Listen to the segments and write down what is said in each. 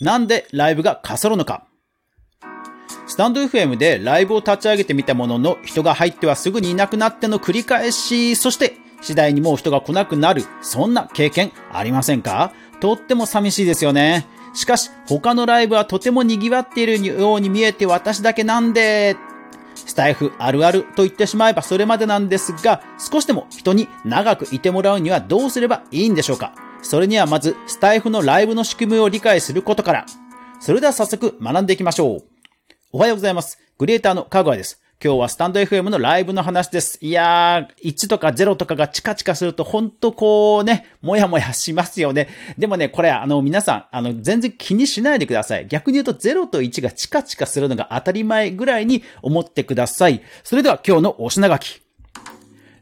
なんでライブがかそるのか？スタンド FM でライブを立ち上げてみたものの人が入ってはすぐにいなくなっての繰り返し、そして次第にもう人が来なくなる、そんな経験ありませんか？とっても寂しいですよね。しかし他のライブはとても賑わっているように見えて私だけなんで、スタイフあるあると言ってしまえばそれまでなんですが、少しでも人に長くいてもらうにはどうすればいいんでしょうか？それにはまず、スタイフのライブの仕組みを理解することから。それでは早速学んでいきましょう。おはようございます。クリエイターのかぐわです。今日はスタンド FM のライブの話です。いやー、1とか0とかがチカチカすると、ほんとこうね、もやもやしますよね。でもね、これあの皆さん、あの全然気にしないでください。逆に言うと0と1がチカチカするのが当たり前ぐらいに思ってください。それでは今日のお品書き。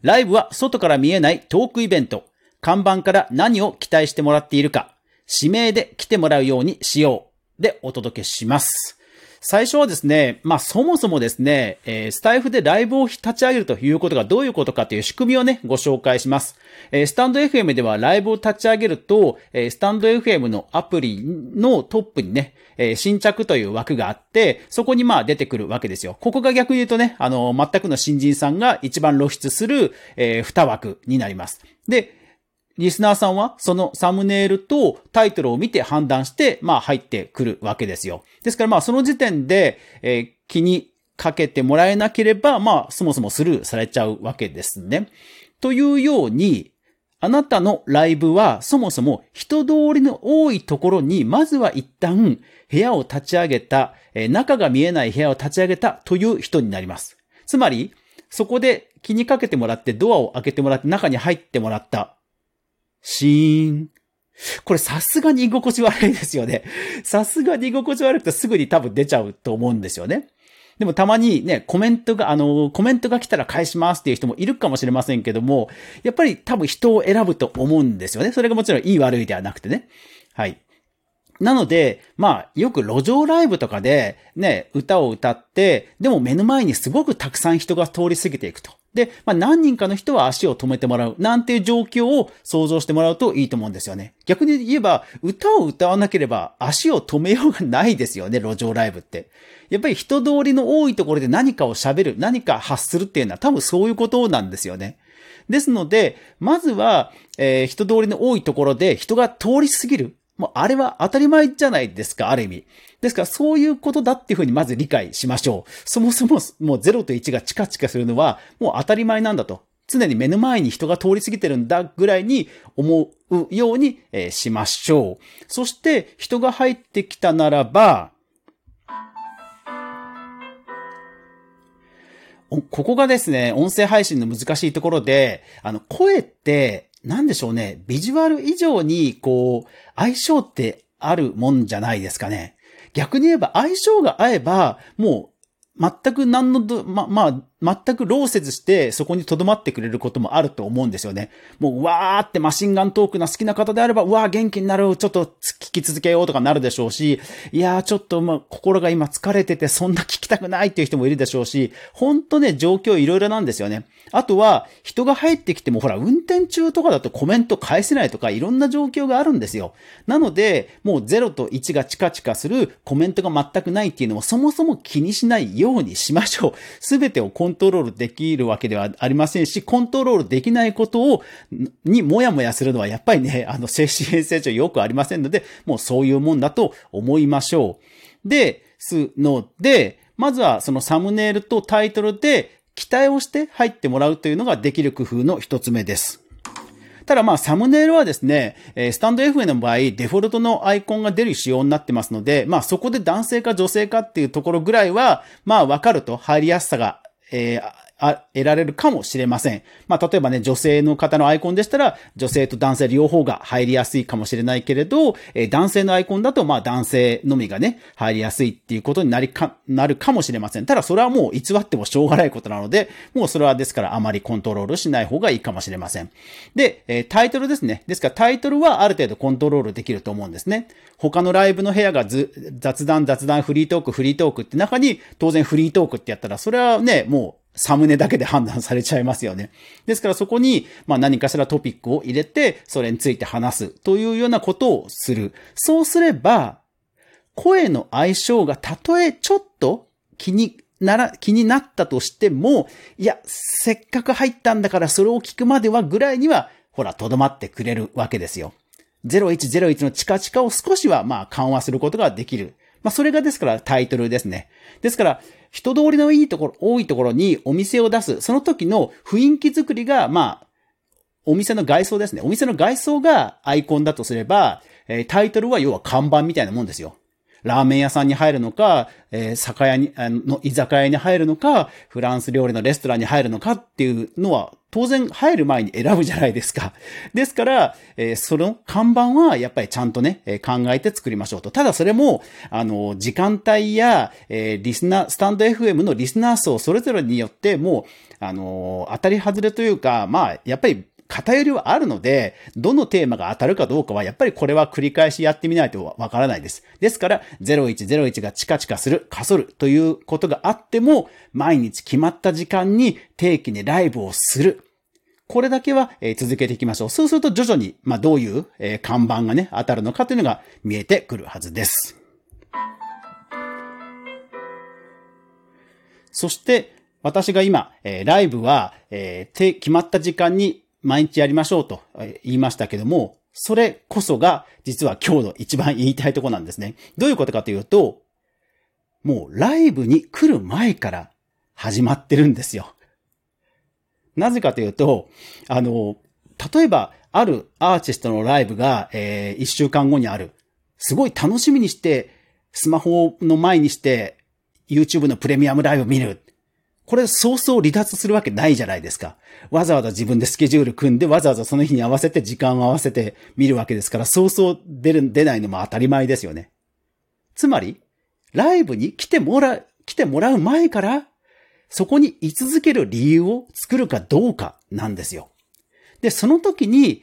ライブは外から見えないトークイベント。看板から何を期待してもらっているか。指名で来てもらうようにしよう。でお届けします。最初はですね、まあそもそもですね、えー、スタイフでライブを立ち上げるということがどういうことかという仕組みをね、ご紹介します。えー、スタンド FM ではライブを立ち上げると、えー、スタンド FM のアプリのトップにね、えー、新着という枠があって、そこにまあ出てくるわけですよ。ここが逆に言うとね、あの、全くの新人さんが一番露出する、えー、2枠になります。で、リスナーさんはそのサムネイルとタイトルを見て判断して、まあ入ってくるわけですよ。ですからまあその時点で、え、気にかけてもらえなければ、まあそもそもスルーされちゃうわけですね。というように、あなたのライブはそもそも人通りの多いところにまずは一旦部屋を立ち上げた、え、中が見えない部屋を立ち上げたという人になります。つまり、そこで気にかけてもらってドアを開けてもらって中に入ってもらった。シーン。これさすがに居心地悪いですよね。さすがに居心地悪くてすぐに多分出ちゃうと思うんですよね。でもたまにね、コメントが、あの、コメントが来たら返しますっていう人もいるかもしれませんけども、やっぱり多分人を選ぶと思うんですよね。それがもちろんいい悪いではなくてね。はい。なので、まあ、よく路上ライブとかで、ね、歌を歌って、でも目の前にすごくたくさん人が通り過ぎていくと。で、まあ、何人かの人は足を止めてもらう、なんていう状況を想像してもらうといいと思うんですよね。逆に言えば、歌を歌わなければ足を止めようがないですよね、路上ライブって。やっぱり人通りの多いところで何かを喋る、何か発するっていうのは多分そういうことなんですよね。ですので、まずは、えー、人通りの多いところで人が通り過ぎる。もうあれは当たり前じゃないですか、ある意味。ですからそういうことだっていうふうにまず理解しましょう。そもそももう0と1がチカチカするのはもう当たり前なんだと。常に目の前に人が通り過ぎてるんだぐらいに思うようにしましょう。そして人が入ってきたならば、ここがですね、音声配信の難しいところで、あの、声って、なんでしょうね、ビジュアル以上に、こう、相性ってあるもんじゃないですかね。逆に言えば相性が合えば、もう全く何のま、まあ、全く労せずしてそこに留まってくれることもあると思うんですよね。もう、わーってマシンガントークな好きな方であれば、うわー元気になる、ちょっと聞き続けようとかなるでしょうし、いやーちょっとま、心が今疲れててそんな聞きたくないっていう人もいるでしょうし、ほんとね、状況いろいろなんですよね。あとは、人が入ってきても、ほら、運転中とかだとコメント返せないとか、いろんな状況があるんですよ。なので、もう0と1がチカチカするコメントが全くないっていうのも、そもそも気にしないようにしましょう。すべてをコンントロールできるわけではありませんし、コントロールできないことを、にもやもやするのはやっぱりね、あの、精神衛生上よくありませんので、もうそういうもんだと思いましょう。で、すので、まずはそのサムネイルとタイトルで期待をして入ってもらうというのができる工夫の一つ目です。ただまあ、サムネイルはですね、スタンド FM の場合、デフォルトのアイコンが出る仕様になってますので、まあそこで男性か女性かっていうところぐらいは、まあわかると入りやすさが、えー、あ、得られるかもしれません。まあ、例えばね、女性の方のアイコンでしたら、女性と男性両方が入りやすいかもしれないけれど、えー、男性のアイコンだと、まあ、男性のみがね、入りやすいっていうことになりか、なるかもしれません。ただ、それはもう偽ってもしょうがないことなので、もうそれはですからあまりコントロールしない方がいいかもしれません。で、えー、タイトルですね。ですからタイトルはある程度コントロールできると思うんですね。他のライブの部屋がず雑談、雑談、フリートーク、フリートークって中に当然フリートークってやったら、それはね、もうサムネだけで判断されちゃいますよね。ですからそこに、まあ何かしらトピックを入れて、それについて話すというようなことをする。そうすれば、声の相性がたとえちょっと気になら、気になったとしても、いや、せっかく入ったんだからそれを聞くまではぐらいには、ほら、とどまってくれるわけですよ。0101のチカチカを少しはまあ緩和することができる。まあそれがですからタイトルですね。ですから、人通りのいいところ、多いところにお店を出す、その時の雰囲気作りが、まあ、お店の外装ですね。お店の外装がアイコンだとすれば、えー、タイトルは要は看板みたいなもんですよ。ラーメン屋さんに入るのか、えー、酒屋に、あの、居酒屋に入るのか、フランス料理のレストランに入るのかっていうのは、当然入る前に選ぶじゃないですか。ですから、えー、その看板はやっぱりちゃんとね、えー、考えて作りましょうと。ただそれも、あの、時間帯や、えー、リスナー、スタンド FM のリスナー層それぞれによってもう、あの、当たり外れというか、まあ、やっぱり偏りはあるので、どのテーマが当たるかどうかは、やっぱりこれは繰り返しやってみないとわからないです。ですから、0101がチカチカする、かそるということがあっても、毎日決まった時間に定期にライブをする。これだけは、続けていきましょう。そうすると徐々に、まあ、どういう、看板がね、当たるのかというのが見えてくるはずです。そして、私が今、え、ライブは、えー、決まった時間に毎日やりましょうと言いましたけども、それこそが実は今日の一番言いたいとこなんですね。どういうことかというと、もうライブに来る前から始まってるんですよ。なぜかというと、あの、例えば、あるアーティストのライブが、えー、一週間後にある。すごい楽しみにして、スマホの前にして、YouTube のプレミアムライブ見る。これ早々離脱するわけないじゃないですか。わざわざ自分でスケジュール組んで、わざわざその日に合わせて時間を合わせて見るわけですから、早々出る、出ないのも当たり前ですよね。つまり、ライブに来てもらう、来てもらう前から、そこに居続ける理由を作るかどうかなんですよ。で、その時に、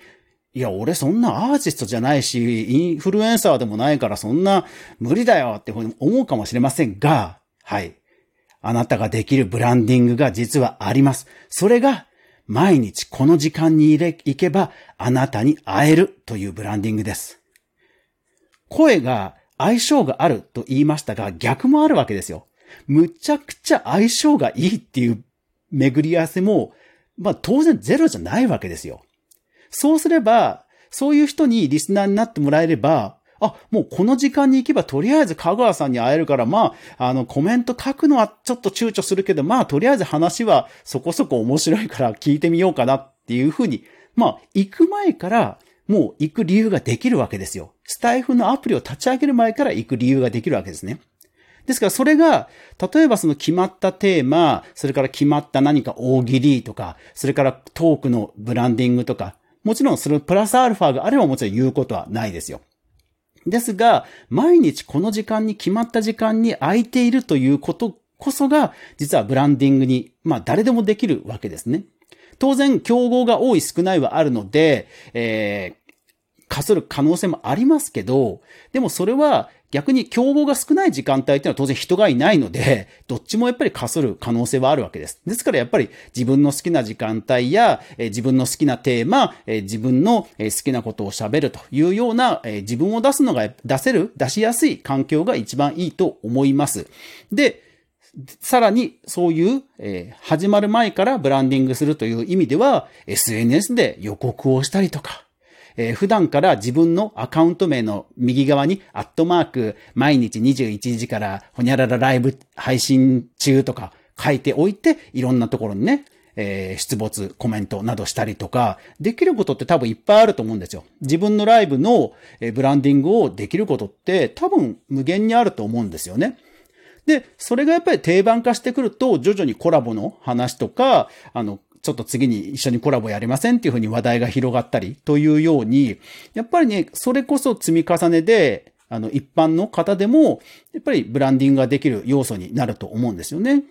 いや、俺そんなアーティストじゃないし、インフルエンサーでもないからそんな無理だよって思うかもしれませんが、はい。あなたができるブランディングが実はあります。それが、毎日この時間に、行けば、あなたに会えるというブランディングです。声が相性があると言いましたが、逆もあるわけですよ。むちゃくちゃ相性がいいっていう巡り合わせも、まあ当然ゼロじゃないわけですよ。そうすれば、そういう人にリスナーになってもらえれば、あ、もうこの時間に行けばとりあえず香川さんに会えるから、まあ、あの、コメント書くのはちょっと躊躇するけど、まあ、とりあえず話はそこそこ面白いから聞いてみようかなっていうふうに、まあ、行く前から、もう行く理由ができるわけですよ。スタイフのアプリを立ち上げる前から行く理由ができるわけですね。ですからそれが、例えばその決まったテーマ、それから決まった何か大喜利とか、それからトークのブランディングとか、もちろんそれプラスアルファがあればもちろん言うことはないですよ。ですが、毎日この時間に決まった時間に空いているということこそが、実はブランディングに、まあ誰でもできるわけですね。当然、競合が多い少ないはあるので、えー、かする可能性もありますけど、でもそれは逆に競合が少ない時間帯っていうのは当然人がいないので、どっちもやっぱりかする可能性はあるわけです。ですからやっぱり自分の好きな時間帯や、え自分の好きなテーマ、え自分の好きなことを喋るというような、え自分を出すのが出せる、出しやすい環境が一番いいと思います。で、さらにそういう、え、始まる前からブランディングするという意味では、SNS で予告をしたりとか、えー、普段から自分のアカウント名の右側に、アットマーク、毎日21時から、ほにゃららライブ配信中とか書いておいて、いろんなところにね、えー、出没、コメントなどしたりとか、できることって多分いっぱいあると思うんですよ。自分のライブの、えブランディングをできることって多分無限にあると思うんですよね。で、それがやっぱり定番化してくると、徐々にコラボの話とか、あの、ちょっと次に一緒にコラボやりませんっていうふうに話題が広がったりというように、やっぱりね、それこそ積み重ねで、あの、一般の方でも、やっぱりブランディングができる要素になると思うんですよね。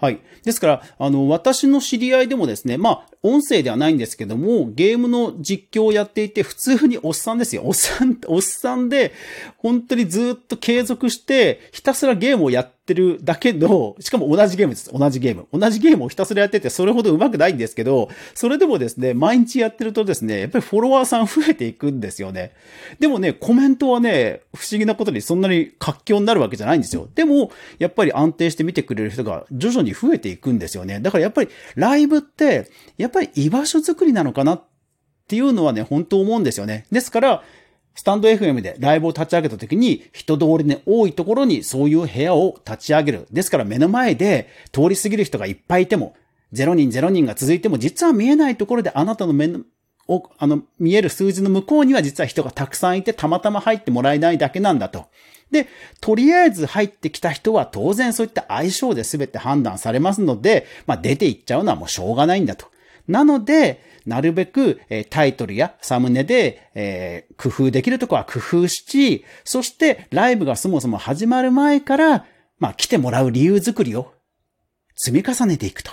はい。ですから、あの、私の知り合いでもですね、まあ、音声ではないんですけども、ゲームの実況をやっていて、普通におっさんですよ。おっさん、おっさんで、本当にずっと継続して、ひたすらゲームをやってるだけど、しかも同じゲームです。同じゲーム。同じゲームをひたすらやってて、それほど上手くないんですけど、それでもですね、毎日やってるとですね、やっぱりフォロワーさん増えていくんですよね。でもね、コメントはね、不思議なことにそんなに活況になるわけじゃないんですよ。でも、やっぱり安定して見てくれる人が徐々に増えていくんですよね。だからやっぱりライブって、やっぱり居場所作りなのかなっていうのはね、本当思うんですよね。ですから、スタンド FM でライブを立ち上げた時に、人通りの多いところにそういう部屋を立ち上げる。ですから目の前で通り過ぎる人がいっぱいいても、0人0人が続いても、実は見えないところであなたの目の、あの、見える数字の向こうには実は人がたくさんいて、たまたま入ってもらえないだけなんだと。で、とりあえず入ってきた人は当然そういった相性で全て判断されますので、まあ出ていっちゃうのはもうしょうがないんだと。なので、なるべく、えタイトルやサムネで、え、工夫できるとこは工夫し、そしてライブがそもそも始まる前から、まあ来てもらう理由作りを積み重ねていくと。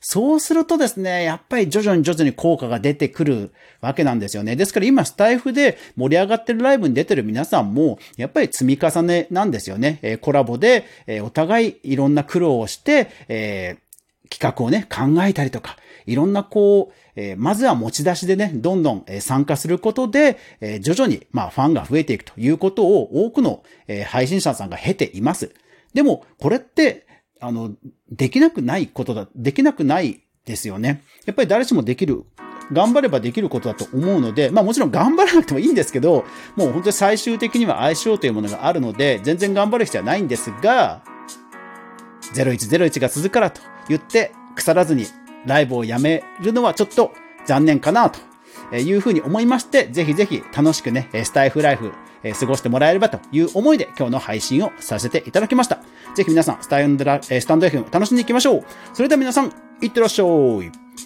そうするとですね、やっぱり徐々に徐々に効果が出てくるわけなんですよね。ですから今スタイフで盛り上がってるライブに出てる皆さんも、やっぱり積み重ねなんですよね。えコラボで、えお互いいろんな苦労をして、えー、企画をね、考えたりとか、いろんなこう、えー、まずは持ち出しでね、どんどん、え参加することで、えー、徐々に、まあ、ファンが増えていくということを多くの、えー、配信者さんが経ています。でも、これって、あの、できなくないことだ、できなくないですよね。やっぱり誰しもできる頑張ればできることだと思うので、まあもちろん頑張らなくてもいいんですけど、もう本当に最終的には相性というものがあるので、全然頑張る必要はないんですが、0101が続くからと言って腐らずにライブをやめるのはちょっと残念かなというふうに思いまして、ぜひぜひ楽しくね、スタイフライフ、過ごしてもらえればという思いで今日の配信をさせていただきました。ぜひ皆さん、スタンドラ、スタンド FM 楽しんでいきましょう。それでは皆さん、いってらっしゃい。